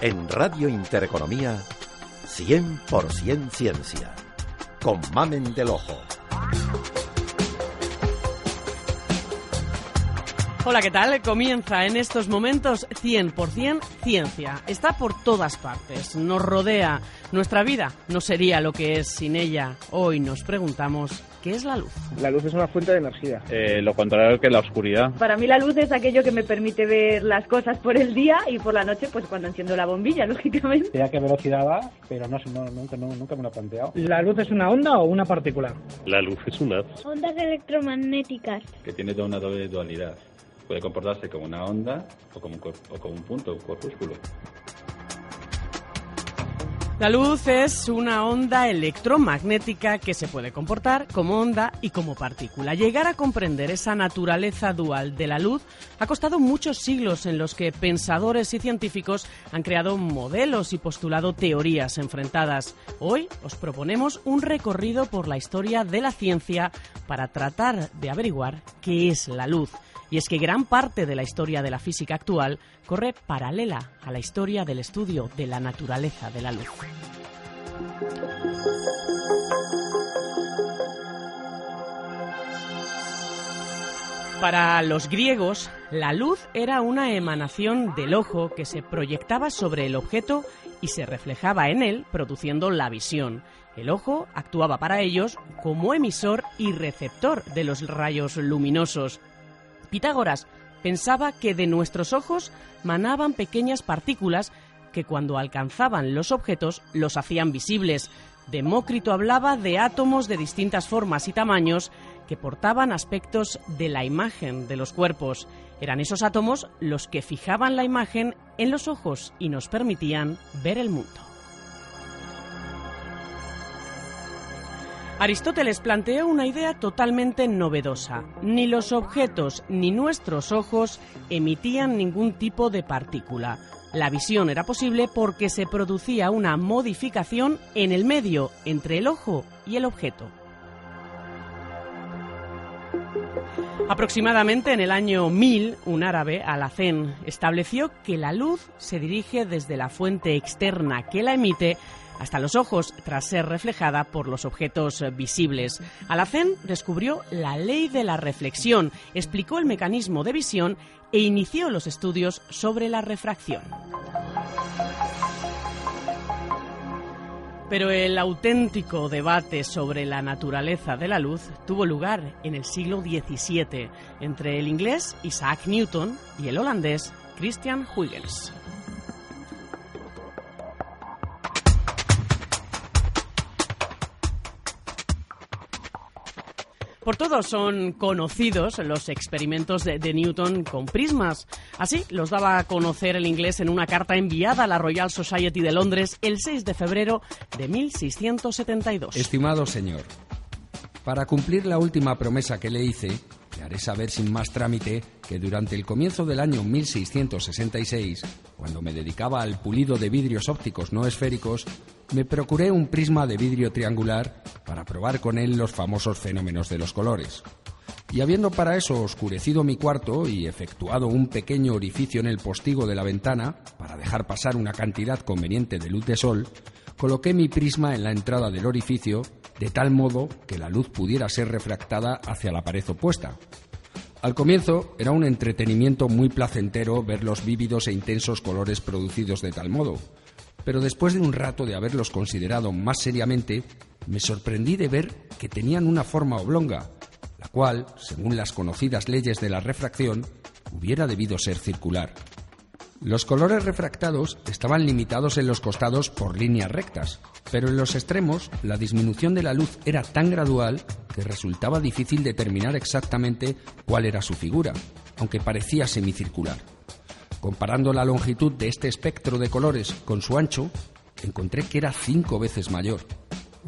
En Radio Intereconomía, 100% ciencia. Con Mamen del Ojo. Hola, ¿qué tal? Comienza en estos momentos 100% ciencia. Está por todas partes, nos rodea. Nuestra vida no sería lo que es sin ella. Hoy nos preguntamos, ¿qué es la luz? La luz es una fuente de energía. Eh, lo contrario que la oscuridad. Para mí la luz es aquello que me permite ver las cosas por el día y por la noche, pues cuando enciendo la bombilla, lógicamente. ¿A qué velocidad va? Pero no, no, nunca, no, nunca me lo he planteado. ¿La luz es una onda o una partícula? La luz es una... Ondas electromagnéticas. Que tiene toda una doble dualidad. Puede comportarse como una onda o como un, o como un punto, un corpúsculo. La luz es una onda electromagnética que se puede comportar como onda y como partícula. Llegar a comprender esa naturaleza dual de la luz ha costado muchos siglos en los que pensadores y científicos han creado modelos y postulado teorías enfrentadas. Hoy os proponemos un recorrido por la historia de la ciencia para tratar de averiguar qué es la luz. Y es que gran parte de la historia de la física actual corre paralela a la historia del estudio de la naturaleza de la luz. Para los griegos, la luz era una emanación del ojo que se proyectaba sobre el objeto y se reflejaba en él, produciendo la visión. El ojo actuaba para ellos como emisor y receptor de los rayos luminosos. Pitágoras pensaba que de nuestros ojos manaban pequeñas partículas que cuando alcanzaban los objetos los hacían visibles. Demócrito hablaba de átomos de distintas formas y tamaños que portaban aspectos de la imagen de los cuerpos. Eran esos átomos los que fijaban la imagen en los ojos y nos permitían ver el mundo. Aristóteles planteó una idea totalmente novedosa. Ni los objetos ni nuestros ojos emitían ningún tipo de partícula. La visión era posible porque se producía una modificación en el medio entre el ojo y el objeto. Aproximadamente en el año 1000, un árabe, Alacén, estableció que la luz se dirige desde la fuente externa que la emite hasta los ojos tras ser reflejada por los objetos visibles. Alacén descubrió la ley de la reflexión, explicó el mecanismo de visión e inició los estudios sobre la refracción. Pero el auténtico debate sobre la naturaleza de la luz tuvo lugar en el siglo XVII entre el inglés Isaac Newton y el holandés Christian Huygens. Por todos son conocidos los experimentos de, Newton con prismas. Así los daba a conocer el inglés en una carta enviada a la Royal Society de Londres el 6 de febrero de 1672. Estimado señor, para cumplir la última promesa que le hice, le haré saber sin más trámite que durante el comienzo del año 1666, cuando me dedicaba al pulido de vidrios ópticos no esféricos, me procuré un prisma de vidrio triangular para probar con él los famosos fenómenos de los colores. Y habiendo para eso oscurecido mi cuarto y efectuado un pequeño orificio en el postigo de la ventana para dejar pasar una cantidad conveniente de luz de sol, coloqué mi prisma en la entrada del orificio de tal modo que la luz pudiera ser refractada hacia la pared opuesta. Al comienzo era un entretenimiento muy placentero ver los vívidos e intensos colores producidos de tal modo, pero después de un rato de haberlos considerado más seriamente, me sorprendí de ver que tenían una forma oblonga, la cual, según las conocidas leyes de la refracción, hubiera debido ser circular. Los colores refractados estaban limitados en los costados por líneas rectas, pero en los extremos la disminución de la luz era tan gradual que resultaba difícil determinar exactamente cuál era su figura, aunque parecía semicircular. Comparando la longitud de este espectro de colores con su ancho, encontré que era cinco veces mayor.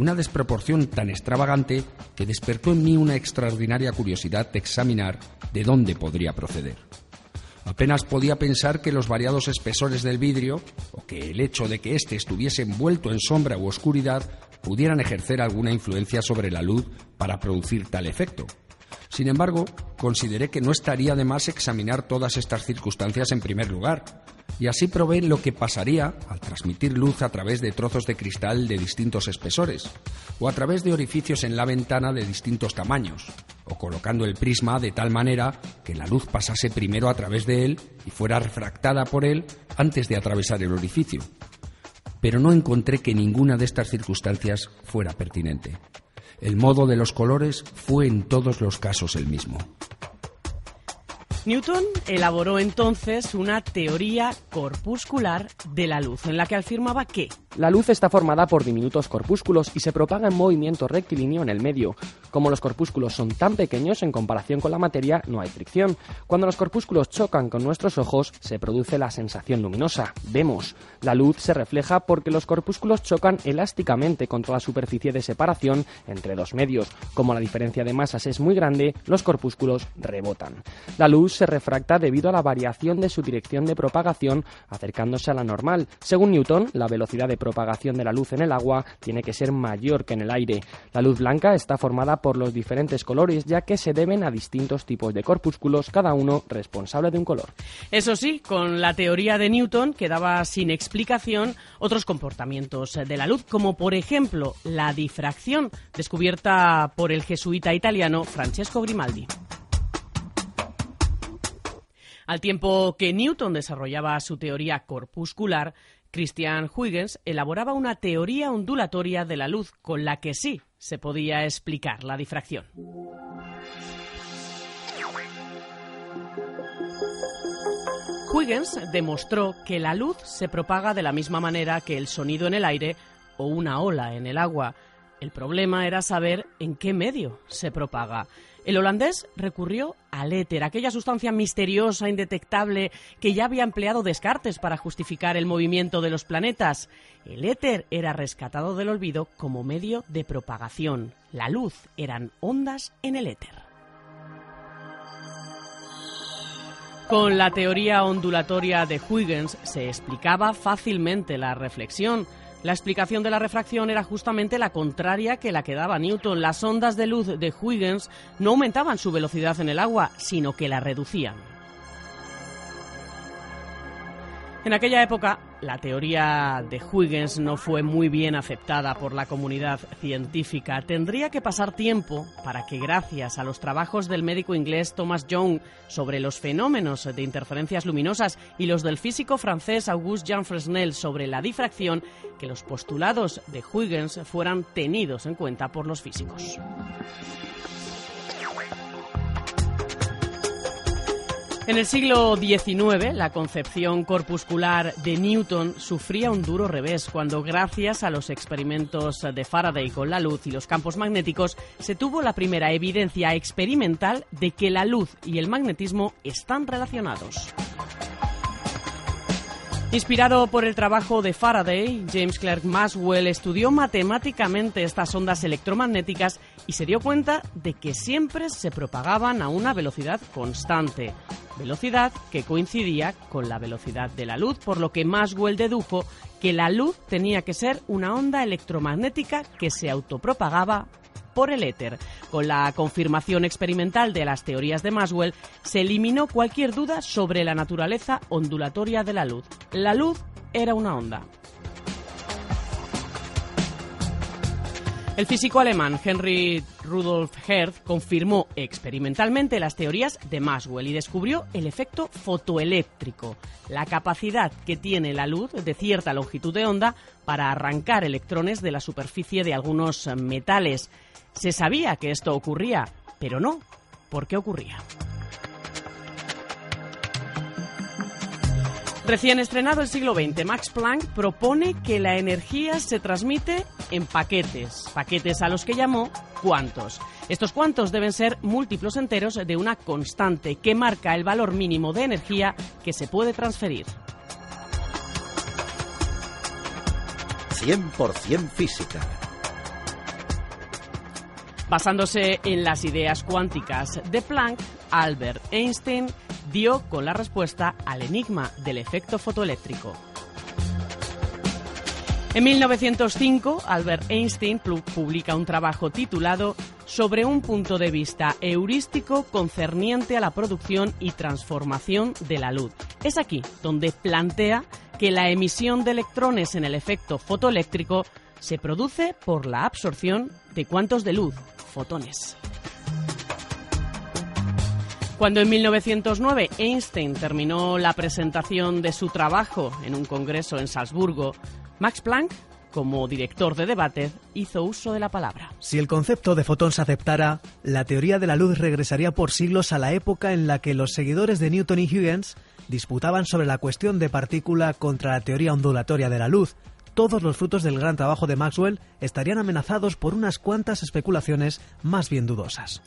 Una desproporción tan extravagante que despertó en mí una extraordinaria curiosidad de examinar de dónde podría proceder. Apenas podía pensar que los variados espesores del vidrio, o que el hecho de que éste estuviese envuelto en sombra u oscuridad, pudieran ejercer alguna influencia sobre la luz para producir tal efecto. Sin embargo, consideré que no estaría de más examinar todas estas circunstancias en primer lugar, y así probé lo que pasaría al transmitir luz a través de trozos de cristal de distintos espesores, o a través de orificios en la ventana de distintos tamaños, o colocando el prisma de tal manera que la luz pasase primero a través de él y fuera refractada por él antes de atravesar el orificio. Pero no encontré que ninguna de estas circunstancias fuera pertinente. El modo de los colores fue en todos los casos el mismo. Newton elaboró entonces una teoría corpuscular de la luz, en la que afirmaba que la luz está formada por diminutos corpúsculos y se propaga en movimiento rectilíneo en el medio. Como los corpúsculos son tan pequeños en comparación con la materia, no hay fricción. Cuando los corpúsculos chocan con nuestros ojos, se produce la sensación luminosa. Vemos. La luz se refleja porque los corpúsculos chocan elásticamente contra la superficie de separación entre dos medios. Como la diferencia de masas es muy grande, los corpúsculos rebotan. La luz se refracta debido a la variación de su dirección de propagación acercándose a la normal. Según Newton, la velocidad de propagación de la luz en el agua tiene que ser mayor que en el aire. La luz blanca está formada por los diferentes colores ya que se deben a distintos tipos de corpúsculos, cada uno responsable de un color. Eso sí, con la teoría de Newton quedaba sin explicación otros comportamientos de la luz, como por ejemplo la difracción, descubierta por el jesuita italiano Francesco Grimaldi. Al tiempo que Newton desarrollaba su teoría corpuscular, Christian Huygens elaboraba una teoría ondulatoria de la luz con la que sí se podía explicar la difracción. Huygens demostró que la luz se propaga de la misma manera que el sonido en el aire o una ola en el agua. El problema era saber en qué medio se propaga. El holandés recurrió al éter, aquella sustancia misteriosa, indetectable, que ya había empleado Descartes para justificar el movimiento de los planetas. El éter era rescatado del olvido como medio de propagación. La luz eran ondas en el éter. Con la teoría ondulatoria de Huygens se explicaba fácilmente la reflexión. La explicación de la refracción era justamente la contraria que la que daba Newton. Las ondas de luz de Huygens no aumentaban su velocidad en el agua, sino que la reducían. En aquella época, la teoría de Huygens no fue muy bien aceptada por la comunidad científica. Tendría que pasar tiempo para que, gracias a los trabajos del médico inglés Thomas Young sobre los fenómenos de interferencias luminosas y los del físico francés Auguste Jean Fresnel sobre la difracción, que los postulados de Huygens fueran tenidos en cuenta por los físicos. En el siglo XIX, la concepción corpuscular de Newton sufría un duro revés cuando, gracias a los experimentos de Faraday con la luz y los campos magnéticos, se tuvo la primera evidencia experimental de que la luz y el magnetismo están relacionados. Inspirado por el trabajo de Faraday, James Clerk Maxwell estudió matemáticamente estas ondas electromagnéticas y se dio cuenta de que siempre se propagaban a una velocidad constante, velocidad que coincidía con la velocidad de la luz, por lo que Maxwell dedujo que la luz tenía que ser una onda electromagnética que se autopropagaba por el éter. Con la confirmación experimental de las teorías de Maxwell, se eliminó cualquier duda sobre la naturaleza ondulatoria de la luz. La luz era una onda. El físico alemán Henry Rudolf Hertz confirmó experimentalmente las teorías de Maxwell y descubrió el efecto fotoeléctrico, la capacidad que tiene la luz de cierta longitud de onda para arrancar electrones de la superficie de algunos metales. Se sabía que esto ocurría, pero no. ¿Por qué ocurría? Recién estrenado el siglo XX, Max Planck propone que la energía se transmite en paquetes, paquetes a los que llamó cuantos. Estos cuantos deben ser múltiplos enteros de una constante que marca el valor mínimo de energía que se puede transferir. 100% física. Basándose en las ideas cuánticas de Planck, Albert Einstein dio con la respuesta al enigma del efecto fotoeléctrico. En 1905, Albert Einstein publica un trabajo titulado Sobre un punto de vista heurístico concerniente a la producción y transformación de la luz. Es aquí donde plantea que la emisión de electrones en el efecto fotoeléctrico se produce por la absorción de cuantos de luz, fotones. Cuando en 1909 Einstein terminó la presentación de su trabajo en un congreso en Salzburgo, Max Planck, como director de debate, hizo uso de la palabra. Si el concepto de fotón se aceptara, la teoría de la luz regresaría por siglos a la época en la que los seguidores de Newton y Huygens disputaban sobre la cuestión de partícula contra la teoría ondulatoria de la luz. Todos los frutos del gran trabajo de Maxwell estarían amenazados por unas cuantas especulaciones más bien dudosas.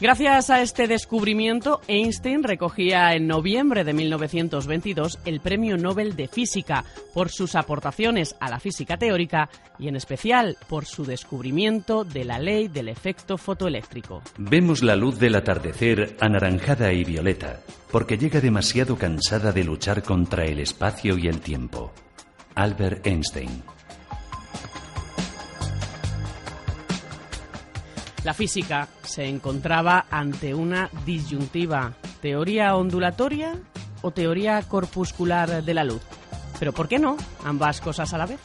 Gracias a este descubrimiento, Einstein recogía en noviembre de 1922 el Premio Nobel de Física por sus aportaciones a la física teórica y en especial por su descubrimiento de la ley del efecto fotoeléctrico. Vemos la luz del atardecer anaranjada y violeta porque llega demasiado cansada de luchar contra el espacio y el tiempo. Albert Einstein La física se encontraba ante una disyuntiva, teoría ondulatoria o teoría corpuscular de la luz. Pero ¿por qué no ambas cosas a la vez?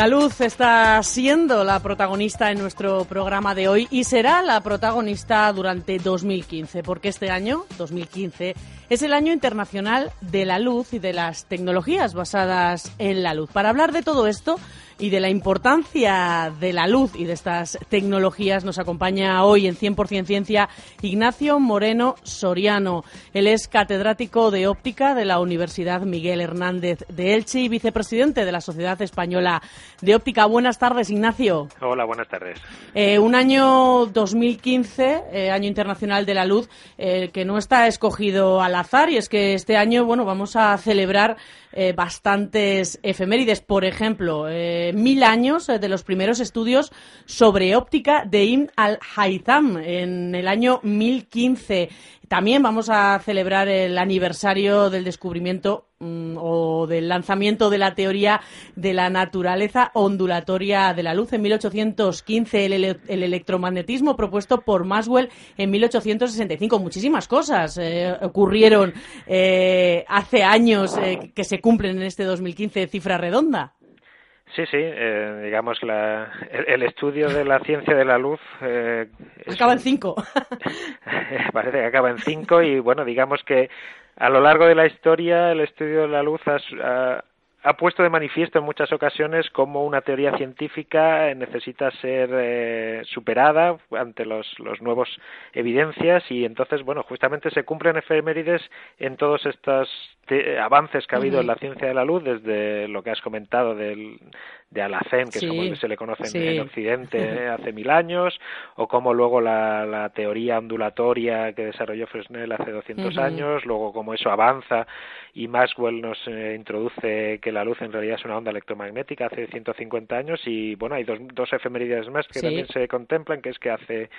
La luz está siendo la protagonista en nuestro programa de hoy y será la protagonista durante 2015, porque este año, 2015, es el año internacional de la luz y de las tecnologías basadas en la luz. Para hablar de todo esto, y de la importancia de la luz y de estas tecnologías nos acompaña hoy en 100% Ciencia Ignacio Moreno Soriano. Él es catedrático de óptica de la Universidad Miguel Hernández de Elche y vicepresidente de la Sociedad Española de Óptica. Buenas tardes, Ignacio. Hola, buenas tardes. Eh, un año 2015, eh, año internacional de la luz, eh, que no está escogido al azar y es que este año, bueno, vamos a celebrar eh, bastantes efemérides. Por ejemplo, mil años eh, de los primeros estudios sobre óptica de Ibn al-Haytham en el año 1015. También vamos a celebrar el aniversario del descubrimiento mm, o del lanzamiento de la teoría de la naturaleza ondulatoria de la luz en 1815, el, el electromagnetismo propuesto por Maxwell en 1865. Muchísimas cosas eh, ocurrieron eh, hace años que se cumplen en este 2015, cifra redonda. Sí, sí, eh, digamos, la, el, el, estudio de la ciencia de la luz... Eh, acaba en cinco. parece que acaba en cinco y, bueno, digamos que a lo largo de la historia el estudio de la luz ha, ha, ha puesto de manifiesto en muchas ocasiones cómo una teoría científica necesita ser eh, superada ante los, los nuevos evidencias y entonces, bueno, justamente se cumplen efemérides en todos estos avances que ha habido uh -huh. en la ciencia de la luz, desde lo que has comentado del, de Alacén, que sí. es como se le conoce sí. en Occidente hace mil años, o como luego la, la teoría ondulatoria que desarrolló Fresnel hace 200 uh -huh. años, luego como eso avanza y Maxwell nos eh, introduce que la luz en realidad es una onda electromagnética hace 150 años y bueno, hay dos, dos efemérides más que sí. también se contemplan, que es que hace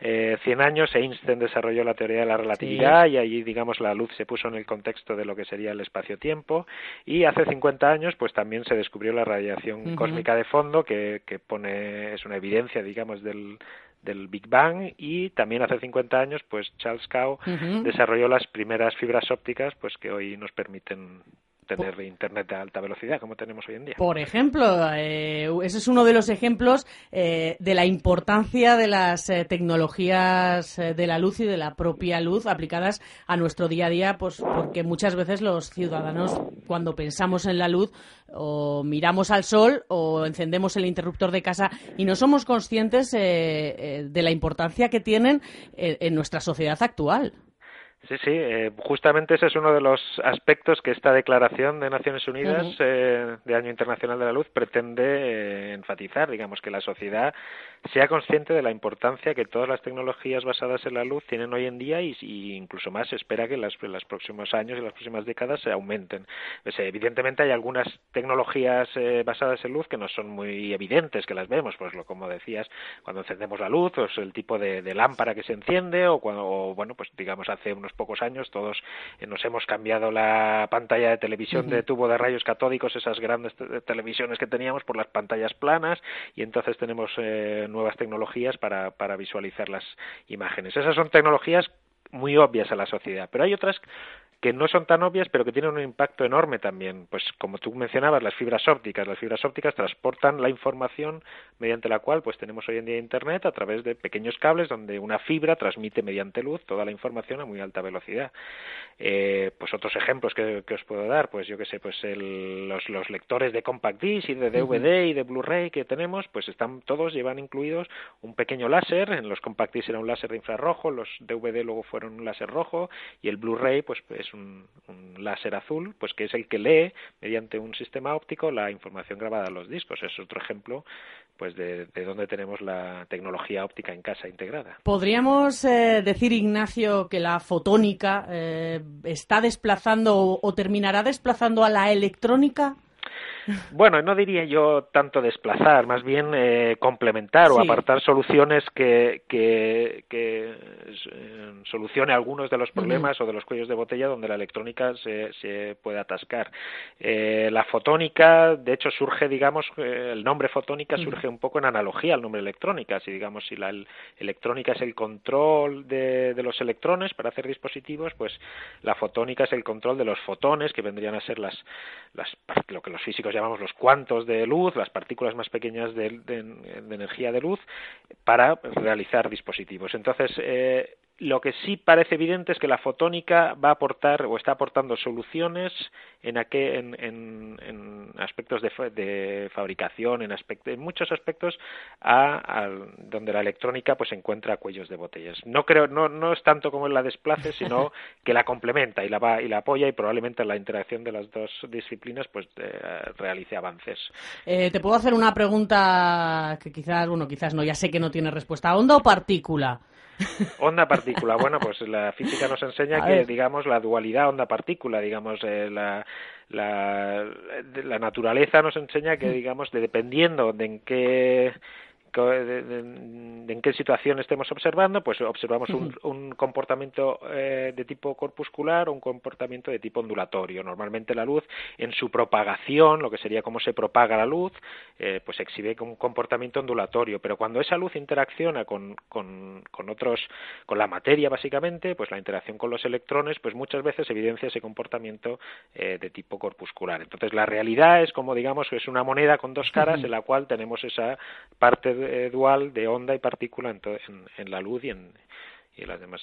eh, 100 años Einstein desarrolló la teoría de la relatividad y allí digamos la luz se puso en el contexto de lo que se sería el espacio-tiempo y hace 50 años pues también se descubrió la radiación uh -huh. Cósmica de fondo que, que pone es una evidencia digamos del del Big Bang y también hace 50 años pues Charles uh -huh. desarrolló las primeras fibras ópticas pues que hoy nos permiten tener internet de alta velocidad como tenemos hoy en día. Por ejemplo, eh, ese es uno de los ejemplos eh, de la importancia de las eh, tecnologías eh, de la luz y de la propia luz aplicadas a nuestro día a día, pues porque muchas veces los ciudadanos cuando pensamos en la luz o miramos al sol o encendemos el interruptor de casa y no somos conscientes de la importancia que tienen en nuestra sociedad actual. Sí, sí, eh, justamente ese es uno de los aspectos que esta Declaración de Naciones Unidas eh, de Año Internacional de la Luz pretende eh, enfatizar, digamos, que la sociedad sea consciente de la importancia que todas las tecnologías basadas en la luz tienen hoy en día y, incluso más se espera que en, los próximos años y las próximas décadas se aumenten. Pues, evidentemente hay algunas tecnologías basadas en luz que no son muy evidentes, que las vemos, pues lo como decías, cuando encendemos la luz, pues el tipo de, lámpara que se enciende o cuando, o, bueno, pues digamos hace unos pocos años todos eh, nos hemos cambiado la pantalla de televisión de tubo de rayos catódicos, esas grandes televisiones que teníamos, por las pantallas planas y entonces tenemos eh, nuevas tecnologías para, para visualizar las imágenes. Esas son tecnologías muy obvias a la sociedad, pero hay otras que no son tan obvias, pero que tienen un impacto enorme también. Pues como tú mencionabas, las fibras ópticas. Las fibras ópticas transportan la información mediante la cual pues tenemos hoy en día Internet a través de pequeños cables donde una fibra transmite mediante luz toda la información a muy alta velocidad. Eh, pues otros ejemplos que, os puedo dar, pues yo que sé, pues los, los, lectores de compact disc y de DVD y de Blu-ray que tenemos, pues están todos llevan incluidos un pequeño láser. En los compact disc era un láser de infrarrojo, los DVD luego fueron un láser rojo y el Blu-ray pues es un, láser azul, pues que es el que lee mediante un sistema óptico la información grabada a los discos. Es otro ejemplo pues de, de donde tenemos la tecnología óptica en casa integrada. ¿Podríamos eh, decir, Ignacio, que la fotónica eh, está desplazando o terminará desplazando a la electrónica? Bueno, no diría yo tanto desplazar, más bien eh, complementar o apartar soluciones que, que, que eh, solucione algunos de los problemas o de los cuellos de botella donde la electrónica se, se puede atascar. Eh, la fotónica, de hecho, surge, digamos, el nombre fotónica surge un poco en analogía al nombre electrónica. Si, digamos, si la electrónica es el control de, de los electrones para hacer dispositivos, pues la fotónica es el control de los fotones, que vendrían a ser las, las lo que los físicos llamamos los cuantos de luz, las partículas más pequeñas de, energía de luz, para realizar dispositivos. Entonces, eh, lo que sí parece evidente es que la fotónica va a aportar o está aportando soluciones en, en, aspectos de, fabricación, en, en muchos aspectos a, donde la electrónica pues encuentra cuellos de botellas. No creo, no, no es tanto como la desplace, sino que la complementa y la va y la apoya y probablemente la interacción de las dos disciplinas pues eh, realice avances. Eh, te puedo hacer una pregunta que quizás, bueno, quizás no, ya sé que no tiene respuesta. ¿Onda o partícula? Onda partícula, bueno, pues la física nos enseña que, digamos, la dualidad onda-partícula, digamos, eh, la, la, la naturaleza nos enseña que, digamos, de, dependiendo de en qué de, en qué situación estemos observando, pues observamos un, comportamiento eh, de tipo corpuscular o un comportamiento de tipo ondulatorio. Normalmente la luz, en su propagación, lo que sería cómo se propaga la luz, eh, pues exhibe un comportamiento ondulatorio. Pero cuando esa luz interacciona con, con, otros, con la materia básicamente, pues la interacción con los electrones, pues muchas veces evidencia ese comportamiento eh, de tipo corpuscular. Entonces la realidad es como digamos es una moneda con dos caras en la cual tenemos esa parte eh, dual de onda y partícula en, en, la luz y en, y en las demás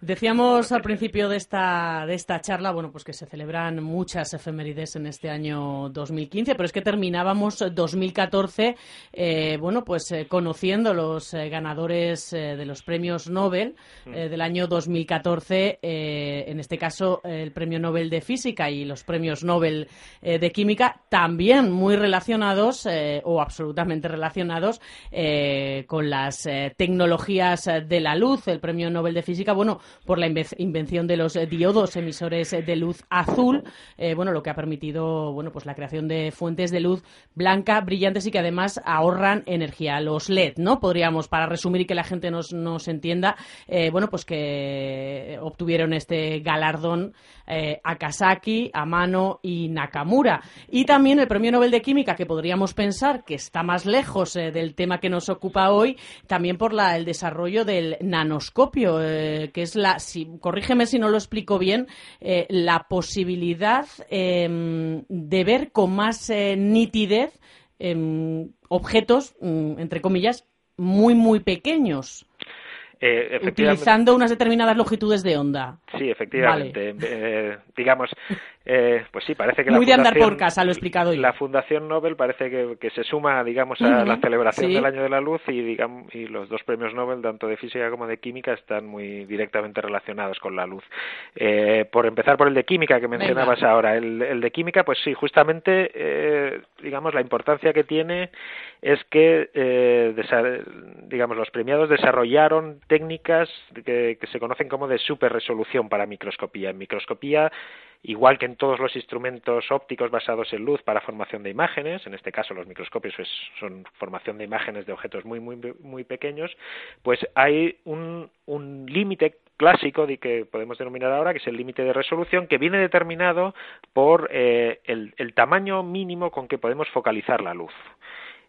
Decíamos al principio de esta, de esta charla, bueno, pues que se celebran muchas efemérides en este año 2015, pero es que terminábamos 2014, eh, bueno, pues eh, conociendo los eh, ganadores de los premios Nobel mm. del año 2014, en este caso el premio Nobel de Física y los premios Nobel de Química, también muy relacionados o absolutamente relacionados con las tecnologías de la luz. El premio Nobel de Física, bueno, por la invención de los diodos emisores de luz azul, eh, bueno, lo que ha permitido, bueno, pues la creación de fuentes de luz blanca, brillantes y que además ahorran energía. Los LED, ¿no? Podríamos, para resumir y que la gente nos, nos entienda, eh, bueno, pues que obtuvieron este galardón eh, Akasaki, Amano y Nakamura. Y también el Premio Nobel de Química, que podríamos pensar que está más lejos del tema que nos ocupa hoy, también por la, el desarrollo del nanoscopio, que es la, si, corrígeme si no lo explico bien, eh, la posibilidad em, de ver con más eh, nitidez em, objetos, mm, entre comillas, muy, muy pequeños. Eh, utilizando unas determinadas longitudes de onda. Sí, efectivamente. Eh, digamos, eh, pues sí, parece que Muy la de andar por casa, lo he explicado yo. La Fundación Nobel parece que, se suma, digamos, a la celebración del Año de la Luz y, digamos, y los dos premios Nobel, tanto de física como de química, están muy directamente relacionados con la luz. por empezar por el de química que mencionabas ahora, el, el, de química, pues sí, justamente, digamos, la importancia que tiene es que, digamos, los premiados desarrollaron técnicas que, se conocen como de superresolución para microscopía. En microscopía, igual que en todos los instrumentos ópticos basados en luz para formación de imágenes, en este caso los microscopios son formación de imágenes de objetos muy, muy, muy pequeños, pues hay un, un límite clásico de que podemos denominar ahora, que es el límite de resolución, que viene determinado por eh, el tamaño mínimo con que podemos focalizar la luz.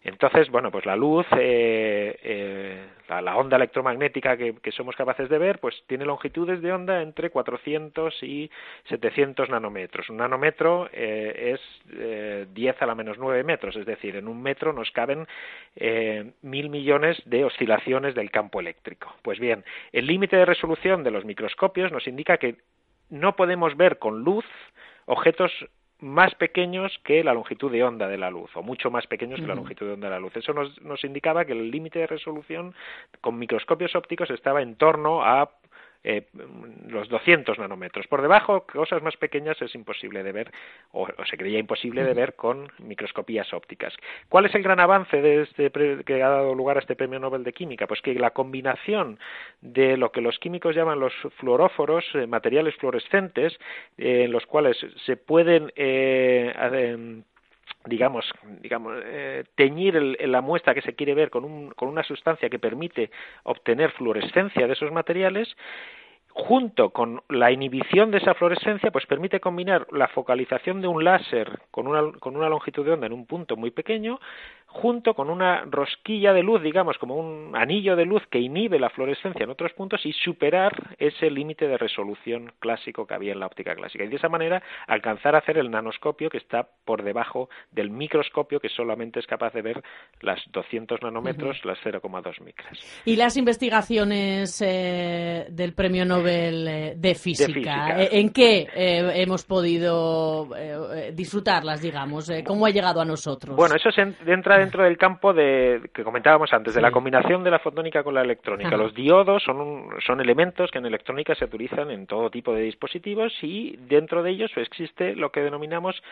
Entonces, bueno, pues la luz, eh, eh, la, onda electromagnética que, somos capaces de ver, pues tiene longitudes de onda entre 400 y 700 nanómetros. Un nanómetro eh, es 10 a la menos 9 metros, es decir, en un metro nos caben mil millones de oscilaciones del campo eléctrico. Pues bien, el límite de resolución de los microscopios nos indica que no podemos ver con luz objetos más pequeños que la longitud de onda de la luz, o mucho más pequeños que la longitud de onda de la luz. Eso nos, nos indicaba que el límite de resolución con microscopios ópticos estaba en torno a eh, los 200 nanómetros. Por debajo, cosas más pequeñas es imposible de ver, o, se creía imposible de ver con microscopías ópticas. ¿Cuál es el gran avance de este que ha dado lugar a este premio Nobel de Química? Pues que la combinación de lo que los químicos llaman los fluoróforos, eh, materiales fluorescentes, eh, en los cuales se pueden digamos, digamos teñir la muestra que se quiere ver con, un, con una sustancia que permite obtener fluorescencia de esos materiales junto con la inhibición de esa fluorescencia, pues permite combinar la focalización de un láser con una, con una longitud de onda en un punto muy pequeño junto con una rosquilla de luz, digamos, como un anillo de luz que inhibe la fluorescencia en otros puntos y superar ese límite de resolución clásico que había en la óptica clásica. Y de esa manera alcanzar a hacer el nanoscopio que está por debajo del microscopio que solamente es capaz de ver las 200 nanómetros, las 0,2 micras. ¿Y las investigaciones eh, del Premio Nobel eh, de, física, eh, ¿En qué hemos podido disfrutarlas, digamos? ¿Cómo ha llegado a nosotros? Bueno, eso se entra dentro del campo de que comentábamos antes, de la combinación de la fotónica con la electrónica. Los diodos son, son elementos que en electrónica se utilizan en todo tipo de dispositivos y dentro de ellos existe lo que denominamos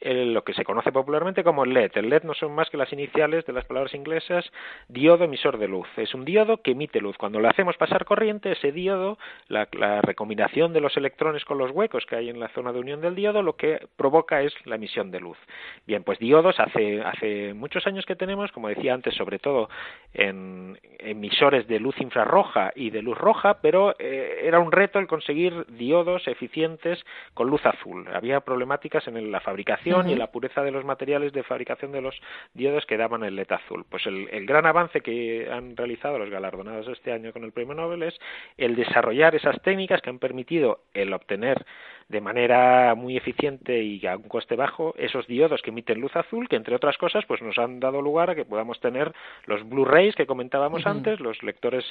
lo que se conoce popularmente como LED. El LED no son más que las iniciales de las palabras inglesas diodo emisor de luz. Es un diodo que emite luz. Cuando le hacemos pasar corriente, ese diodo, la, recombinación de los electrones con los huecos que hay en la zona de unión del diodo, lo que provoca es la emisión de luz. Bien, pues diodos hace, hace muchos años que tenemos, como decía antes, sobre todo en emisores de luz infrarroja y de luz roja, pero eh, era un reto el conseguir diodos eficientes con luz azul. Había problemáticas en la fabricación y la pureza de los materiales de fabricación de los diodos que daban el LED azul. Pues el, el gran avance que han realizado los galardonados este año con el premio Nobel es el desarrollar esas técnicas que han permitido el obtener de manera muy eficiente y a un coste bajo esos diodos que emiten luz azul, que entre otras cosas pues nos han dado lugar a que podamos tener los Blu-rays que comentábamos antes, los lectores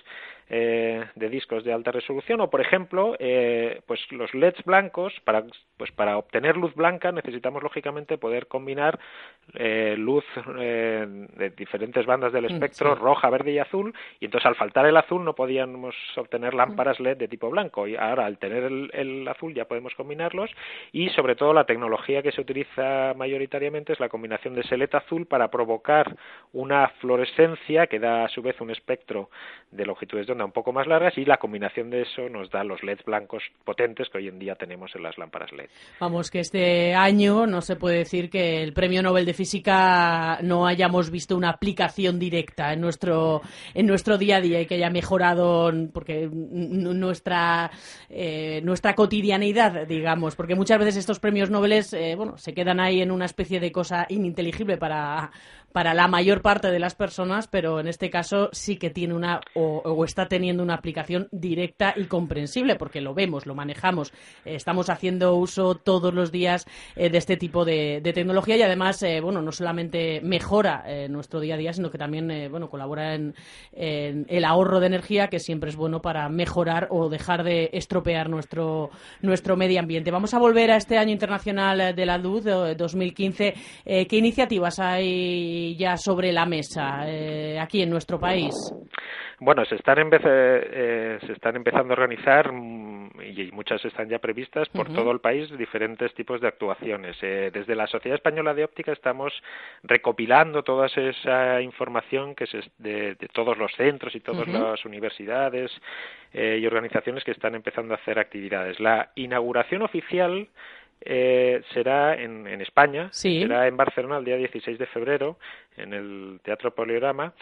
eh, de discos de alta resolución o por ejemplo eh, pues los LEDs blancos para pues para obtener luz blanca necesitamos lógicamente poder combinar eh, luz de diferentes bandas del espectro roja, verde y azul y entonces al faltar el azul no podíamos obtener lámparas LED de tipo blanco. Y ahora al tener el, el azul ya podemos combinarlos y sobre todo la tecnología que se utiliza mayoritariamente es la combinación de seleta azul para provocar una fluorescencia que da a su vez un espectro de longitudes de onda un poco más largas y la combinación de eso nos da los LEDs blancos potentes que hoy en día tenemos en las lámparas LED. Vamos, que este año no se puede decir que el Premio Nobel de Física no hayamos visto una aplicación directa en nuestro, en nuestro día a día y que haya mejorado porque nuestra, eh, nuestra cotidianeidad, digamos, porque muchas veces estos premios Nobel eh, bueno, se quedan ahí en una especie de cosa ininteligible para, para la mayor parte de las personas, pero en este caso sí que tiene una o, está teniendo una aplicación directa y comprensible, porque lo vemos, lo manejamos, eh, estamos haciendo uso todos los días eh, de este tipo de, tecnología y además, eh, bueno, no solamente mejora nuestro día a día, sino que también, bueno, colabora en, el ahorro de energía, que siempre es bueno para mejorar o dejar de estropear nuestro nuestro medio ambiente. Vamos a volver a este año internacional de la luz 2015. ¿Qué iniciativas hay? Ya sobre la mesa eh, aquí en nuestro país? Bueno, se están, eh, se están empezando a organizar mm, y muchas están ya previstas por todo el país diferentes tipos de actuaciones. Eh, desde la Sociedad Española de Óptica estamos recopilando toda esa información que es de, todos los centros y todas las universidades y organizaciones que están empezando a hacer actividades. La inauguración oficial eh, será en, en España, será en Barcelona el día 16 de febrero, en el Teatro Poliorama,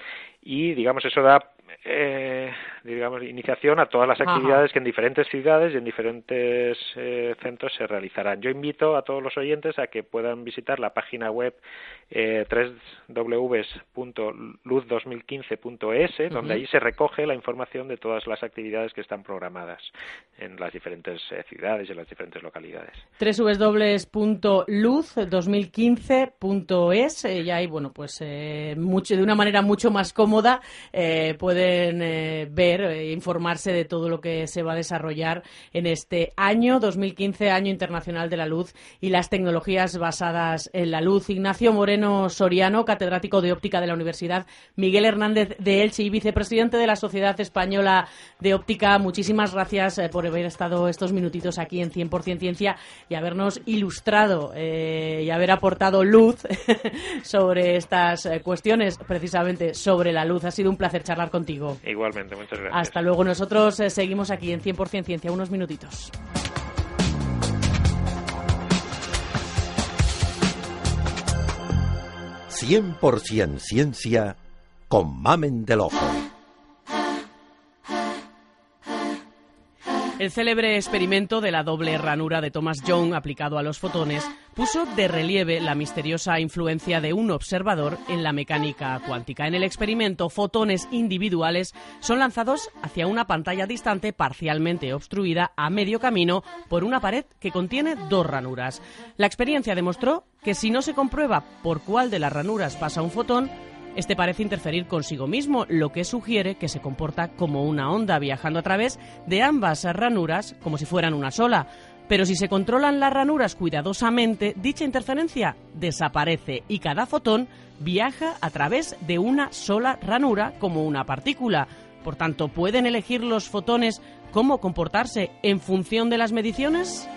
y digamos eso da eh, digamos, iniciación a todas las actividades que en diferentes ciudades y en diferentes eh, centros se realizarán. Yo invito a todos los oyentes a que puedan visitar la página web eh, www.luz2015.es, donde ahí se recoge la información de todas las actividades que están programadas en las diferentes eh, ciudades y en las diferentes localidades. www.luz2015.es y ahí, bueno, pues mucho, de una manera mucho más cómoda pueden ver e informarse de todo lo que se va a desarrollar en este año 2015, Año Internacional de la Luz y las tecnologías basadas en la luz. Ignacio Moreno Soriano, catedrático de óptica de la Universidad Miguel Hernández de Elche y vicepresidente de la Sociedad Española de Óptica, muchísimas gracias eh, por haber estado estos minutitos aquí en 100% Ciencia y habernos ilustrado eh, y haber aportado luz sobre estas eh, cuestiones, precisamente sobre la luz. Ha sido un placer charlar contigo. Igualmente, muchas gracias. Hasta luego. Nosotros eh, seguimos aquí en 100% Ciencia, unos minutitos. «100% Ciencia» con Mamen del Ojo. El célebre experimento de la doble ranura de Thomas Young aplicado a los fotones puso de relieve la misteriosa influencia de un observador en la mecánica cuántica. En el experimento, fotones individuales son lanzados hacia una pantalla distante parcialmente obstruida a medio camino por una pared que contiene dos ranuras. La experiencia demostró que si no se comprueba por cuál de las ranuras pasa un fotón, este parece interferir consigo mismo, lo que sugiere que se comporta como una onda viajando a través de ambas ranuras como si fueran una sola. Pero si se controlan las ranuras cuidadosamente, dicha interferencia desaparece y cada fotón viaja a través de una sola ranura como una partícula. Por tanto, ¿pueden elegir los fotones cómo comportarse en función de las mediciones?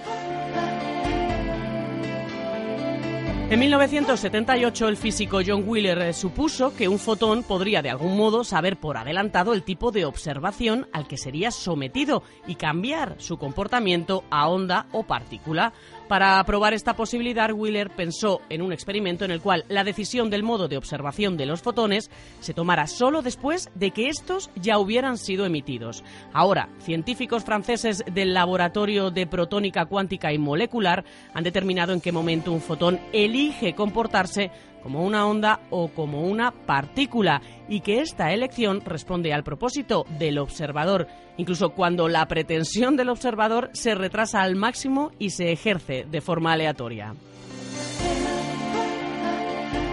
En 1978 el físico John Wheeler eh, supuso que un fotón podría de algún modo saber por adelantado el tipo de observación al que sería sometido y cambiar su comportamiento a onda o partícula. Para probar esta posibilidad, Wheeler pensó en un experimento en el cual la decisión del modo de observación de los fotones se tomara solo después de que estos ya hubieran sido emitidos. Ahora, científicos franceses del Laboratorio de Protónica Cuántica y Molecular han determinado en qué momento un fotón elige comportarse como una onda o como una partícula y que esta elección responde al propósito del observador, incluso cuando la pretensión del observador se retrasa al máximo y se ejerce de forma aleatoria.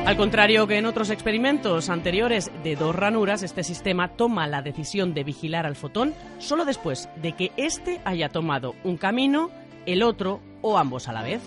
Al contrario que en otros experimentos anteriores de dos ranuras, este sistema toma la decisión de vigilar al fotón solo después de que éste haya tomado un camino, el otro o ambos a la vez.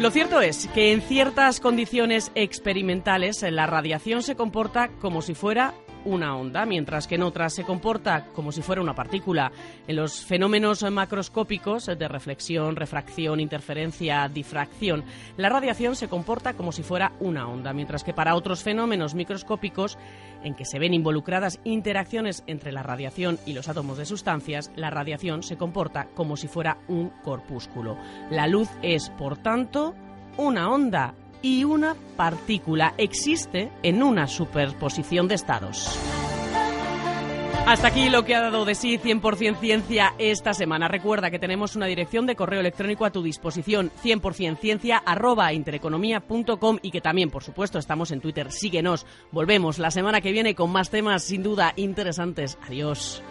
Lo cierto es que en ciertas condiciones experimentales la radiación se comporta como si fuera una onda, mientras que en otras se comporta como si fuera una partícula. En los fenómenos macroscópicos de reflexión, refracción, interferencia, difracción, la radiación se comporta como si fuera una onda, mientras que para otros fenómenos microscópicos en que se ven involucradas interacciones entre la radiación y los átomos de sustancias, la radiación se comporta como si fuera un corpúsculo. La luz es, por tanto, una onda y una partícula existe en una superposición de estados. Hasta aquí lo que ha dado de sí 100% Ciencia esta semana. Recuerda que tenemos una dirección de correo electrónico a tu disposición, 100% ciencia arroba intereconomía.com y que también, por supuesto, estamos en Twitter. Síguenos. Volvemos la semana que viene con más temas sin duda interesantes. Adiós.